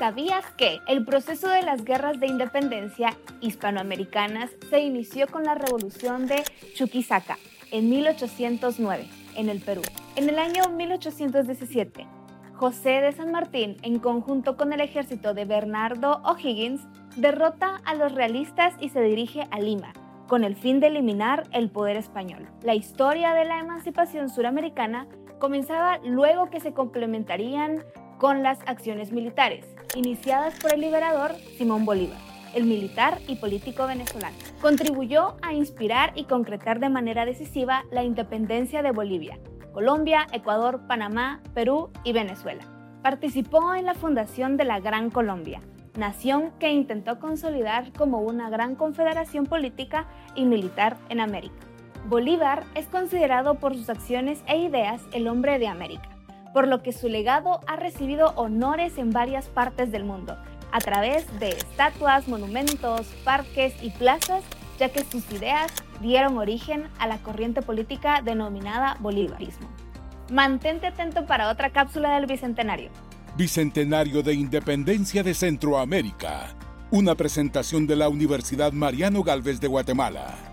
¿Sabías que el proceso de las guerras de independencia hispanoamericanas se inició con la revolución de Chuquisaca en 1809 en el Perú? En el año 1817, José de San Martín, en conjunto con el ejército de Bernardo O'Higgins, derrota a los realistas y se dirige a Lima, con el fin de eliminar el poder español. La historia de la emancipación suramericana comenzaba luego que se complementarían con las acciones militares, iniciadas por el liberador Simón Bolívar, el militar y político venezolano. Contribuyó a inspirar y concretar de manera decisiva la independencia de Bolivia, Colombia, Ecuador, Panamá, Perú y Venezuela. Participó en la fundación de la Gran Colombia, nación que intentó consolidar como una gran confederación política y militar en América. Bolívar es considerado por sus acciones e ideas el hombre de América por lo que su legado ha recibido honores en varias partes del mundo, a través de estatuas, monumentos, parques y plazas, ya que sus ideas dieron origen a la corriente política denominada bolivarismo. Mantente atento para otra cápsula del Bicentenario. Bicentenario de Independencia de Centroamérica. Una presentación de la Universidad Mariano Galvez de Guatemala.